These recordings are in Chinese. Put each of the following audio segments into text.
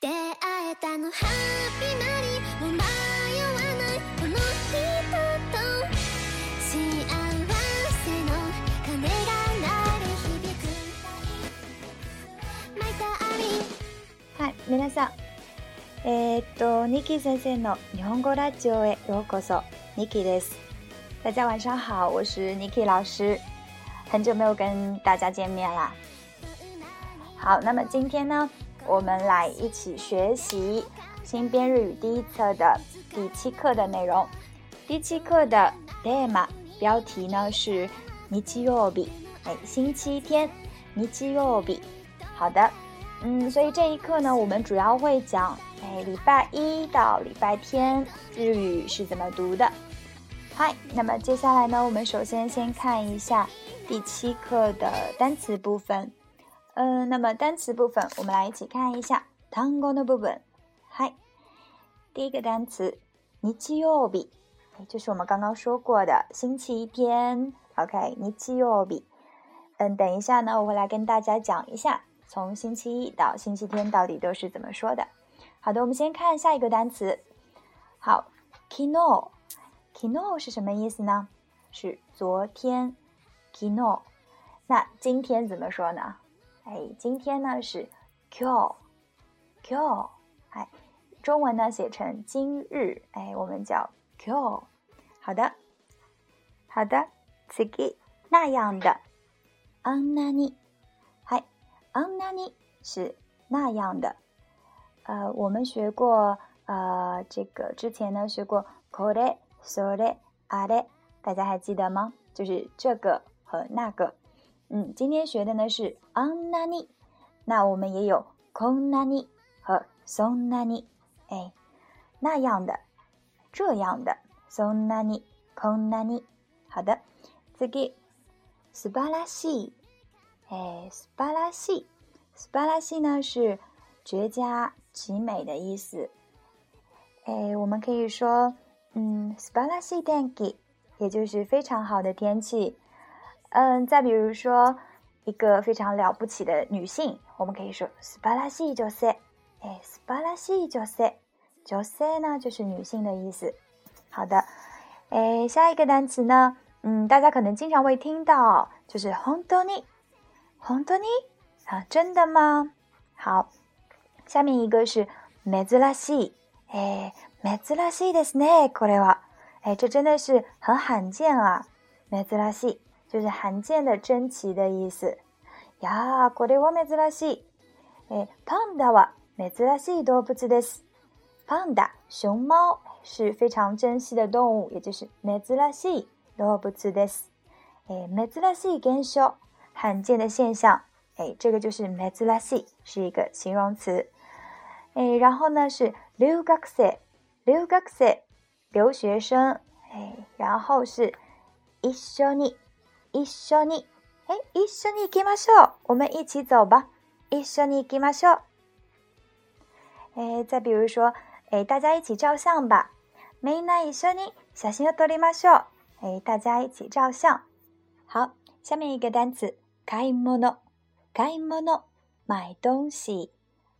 出会えたのハッピーマリーもう迷わないこの人と幸せの鐘が鳴る響くマイダーリはい皆さんえー、っとニキ先生の日本語ラジオへようこそニキです大家晚上好我是 n i k 老师很久没有跟大家见面啦好那么今天呢我们来一起学习新编日语第一册的第七课的内容。第七课的テーマ标题呢是日曜日，哎，星期天，日曜日。好的，嗯，所以这一课呢，我们主要会讲哎，礼拜一到礼拜天日语是怎么读的。嗨，那么接下来呢，我们首先先看一下第七课的单词部分。嗯，那么单词部分，我们来一起看一下 Tango 的部分。嗨，第一个单词，日曜日，哎，就是我们刚刚说过的星期天。OK，日曜日。嗯，等一下呢，我会来跟大家讲一下，从星期一到星期天到底都是怎么说的。好的，我们先看下一个单词。好，k i n o Kino 是什么意思呢？是昨天。k i n o 那今天怎么说呢？哎，今天呢是 q，q，哎，中文呢写成今日，哎，我们叫 q，好的，好的，次ぎ那样的、あんなに，嗨，あんなに是那样的，呃，我们学过，呃，这个之前呢学过これ、それ、あれ，大家还记得吗？就是这个和那个。嗯，今天学的呢是 onna ni，那我们也有 konna ni 和 sonna ni，哎，那样的，这样的 sonna ni，konna ni。好的，次给 s p a l a s i 哎 s p a l a s i s p a l a s i 呢是绝佳、极美的意思。哎，我们可以说，嗯 s p a l a s n 天气，也就是非常好的天气。嗯，再比如说一个非常了不起的女性，我们可以说“素晴らしい女性”。哎，“素晴らしい女性”，“女性”呢就是女性的意思。好的，哎，下一个单词呢，嗯，大家可能经常会听到，就是“本当に”，“本当に”啊，真的吗？好，下面一个是“めずらしい”。哎，めずらしいですね。これは，哎，这真的是很罕见啊，めずらし就是罕见的、珍奇的意思。呀，これは珍しい。哎，パンダは珍しい動物です。パンダ，熊猫是非常珍惜的动物，也就是珍しい動物です。哎，珍しい現象，罕见的现象。哎，这个就是珍しい，是一个形容词。哎，然后呢是留学生，留学生。哎，然后是一緒に。一緒に，え、一緒に行きましょう。我们一起走吧。一緒に行きましょう。え、再比如说，え、大家一起照相吧。みんな一緒に写真を撮りましょう。え、大家一起照相。好，下面一个单词，買い物。買い物，买东西。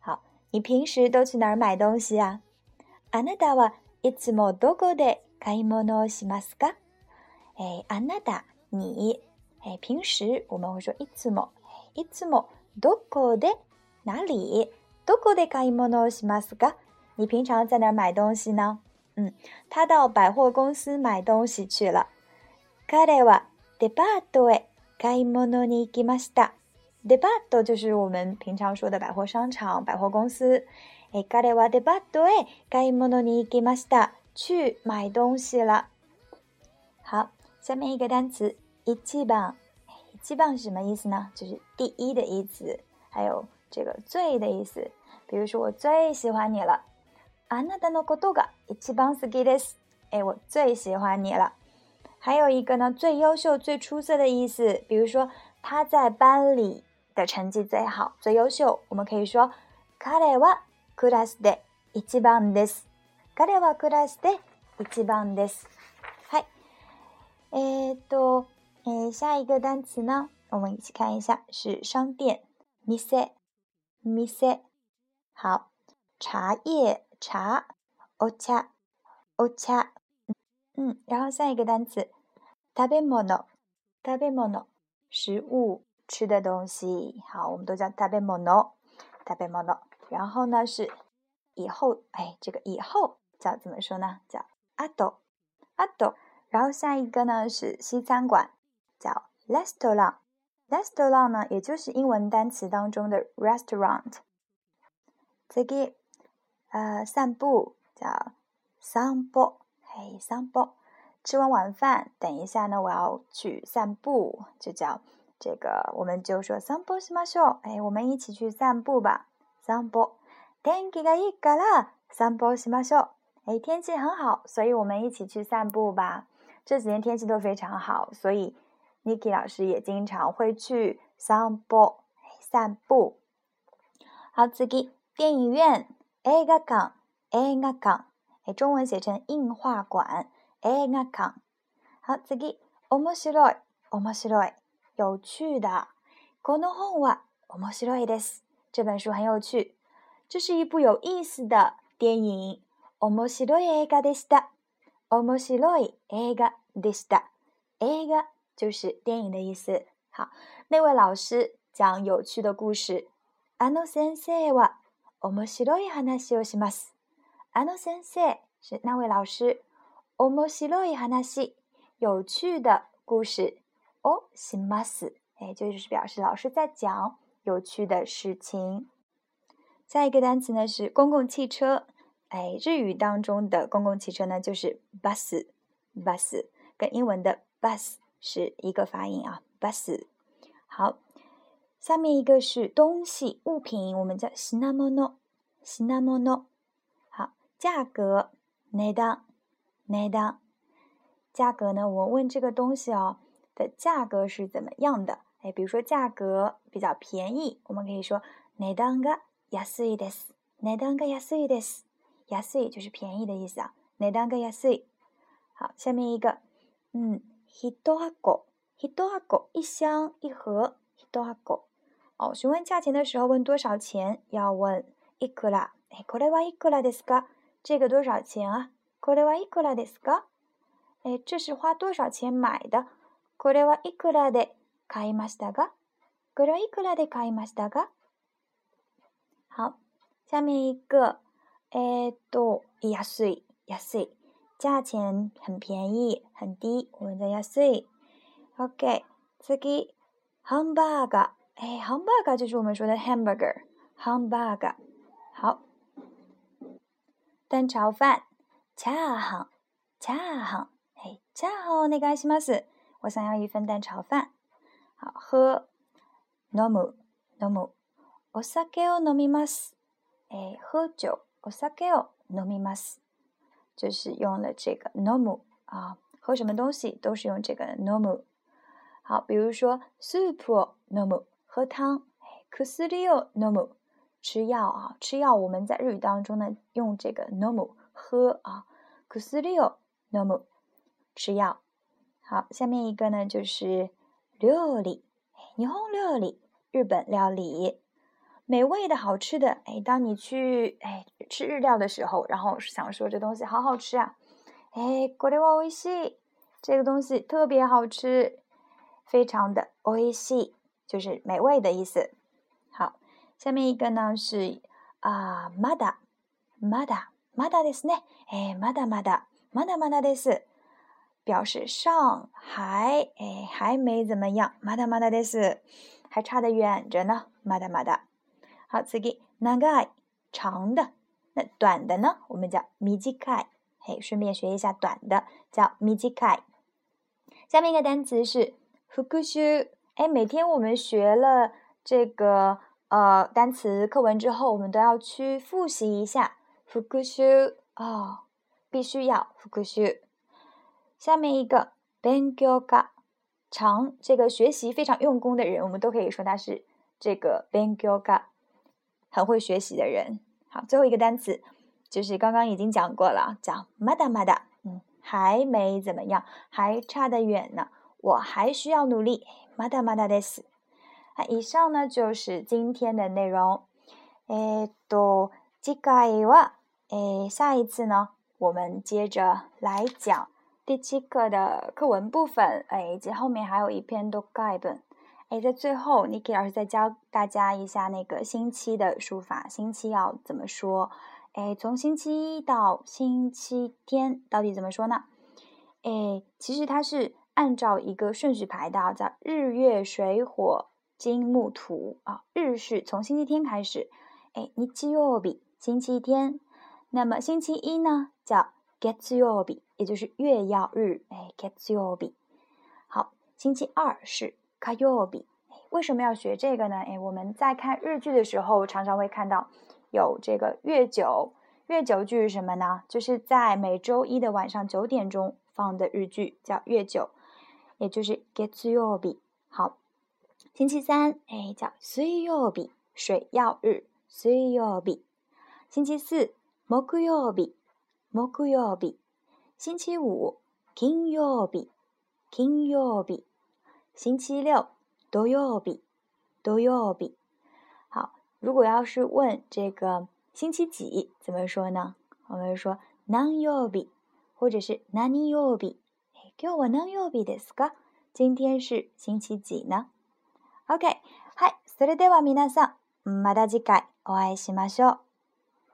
好，你平时都去哪儿买东西啊？あなたはいつもどこで買い物をしますか？え、あなた。你，哎，平时我们会说いつもいつもどこで哪里どこで買い物しますか？你平常在哪儿买东西呢？嗯，他到百货公司买东西去了。カはデパートへ買い物に行きました。デパート就是我们平常说的百货商场、百货公司。哎，カはデパートへ買い物に行きました。去买东西了。好，下面一个单词。一番，一番是什么意思呢？就是第一的意思，还有这个最的意思。比如说，我最喜欢你了。あなたのことが一番好きです。哎，我最喜欢你了。还有一个呢，最优秀、最出色的意思。比如说，他在班里的成绩最好、最优秀。我们可以说，彼はクラスで一番です。彼はクラスで一番です。はい。えー、っと。哎，下一个单词呢？我们一起看一下，是商店 m i s e m i s e 好，茶叶，茶，ocha，ocha。嗯，然后下一个单词，食べ物の，食べ物の，食物，吃的东西。好，我们都叫食べ物の，食べ物の。然后呢是以后，哎，这个以后叫怎么说呢？叫阿斗阿斗。然后下一个呢是西餐馆。restaurant，restaurant 呢，也就是英文单词当中的 restaurant。这个，呃，散步叫 samba，哎，samba。吃完晚饭，等一下呢，我要去散步，就叫这个，我们就说 samba しましょう，哎，我们一起去散步吧。samba。天気がいいから samba しましょう，哎，天气很好，所以我们一起去散步吧。这几天天气都非常好，所以。Niki 老师也经常会去散步，散步。好，这个电影院，映画館，映画館，哎，中文写成映画馆，映画館。好，这个面白い，面白い，有趣的。この本は面白いです。这本书很有趣，这是一部有意思的电影。面白い映画でした。面白い映画でした。映画。就是电影的意思。好，那位老师讲有趣的故事。あの先生は、おもしろい話をします。あの先生是那位老师，おもしろい話、有趣的故事。おします，哎，就是表示老师在讲有趣的事情。下一个单词呢是公共汽车。哎，日语当中的公共汽车呢就是 bus，bus 跟英文的 bus。是一个发音啊，巴士。好，下面一个是东西物品，我们叫西ナモ诺，西ナモ诺。好，价格内当、内当。价格呢？我问这个东西哦的价格是怎么样的？哎，比如说价格比较便宜，我们可以说内当个安いです、内当个安いです。安い就是便宜的意思啊，内当个安い。好，下面一个，嗯。一箱一箱一箱一盒，一袋哦，询问价钱的时候问多少钱？要问いくら？哎，これはいくらですか？这个多少钱啊？これはいくらですか？哎，这是花多少钱买的？これはいくらで買いましたか？これはいくらで買いましたか？好，下面一个，诶，都，安い，安い。价钱很便宜，很低。我们在要税。OK，次吉，hamburger，哎，hamburger 就是我们说的 hamburger，hamburger。好，蛋炒饭，恰好，恰好，哎，恰好那个什么死，我想要一份蛋炒饭。好喝，n n o o o r r m m a a l l ノムノム、お酒を飲 m ます。哎，風調、お酒 m i m a s 就是用了这个 normal 啊，喝什么东西都是用这个 normal。好，比如说 soup normal 喝汤 k u s u r i o normal 吃药啊，吃药我们在日语当中呢用这个 normal 喝啊 k u s u r i o normal 吃药。好，下面一个呢就是料理，日本料理，日本料理，美味的好吃的，哎，当你去哎。吃日料的时候，然后想说这东西好好吃啊！哎，これはおいしい。这个东西特别好吃，非常的おいしい，就是美味的意思。好，下面一个呢是啊，まだ、まだ、まだですね。哎，まだ、まだ、まだ、まだです。表示上海哎还没怎么样，まだ、まだです，还差得远着呢，まだ、まだ。好，次長い，长的。那短的呢？我们叫 m i j i k a i 嘿，顺便学一下短的叫 m i j i k a i 下面一个单词是 f u k u h u 哎，每天我们学了这个呃单词课文之后，我们都要去复习一下 f u k u h u 啊，必须要 f u k u h u 下面一个 benkyoga，长这个学习非常用功的人，我们都可以说他是这个 benkyoga，很会学习的人。好，最后一个单词就是刚刚已经讲过了，叫まだまだ，嗯，还没怎么样，还差得远呢，我还需要努力。まだまだです。啊，以上呢就是今天的内容。诶，っ次回は、诶，下一次呢，我们接着来讲第七课的课文部分，哎，以及后面还有一篇ドク本。哎，在最后，Niki 老师再教大家一下那个星期的书法。星期要怎么说？哎，从星期一到星期天，到底怎么说呢？哎，其实它是按照一个顺序排的，叫日月水火金木土啊。日是从星期天开始，哎，日曜日，星期天。那么星期一呢，叫 Get o 曜日，也就是月曜日，哎，月曜日。好，星期二是。卡曜日，为什么要学这个呢？哎，我们在看日剧的时候，常常会看到有这个月九月九剧是什么呢？就是在每周一的晚上九点钟放的日剧，叫月九，也就是 g e t s yo bi。好，星期三哎叫 su yo bi 水曜日 su yo bi，星期四 moku yo bi moku yo bi，星期五 kin g yo bi kin g yo bi。星期六，土曜日，び、どう好，如果要是问这个星期几怎么说呢？我们说何曜日，或者是何曜日。今日は何曜日ですか？今天是星期几呢？OK，はい、それでは皆さん、また次回お会いしましょう。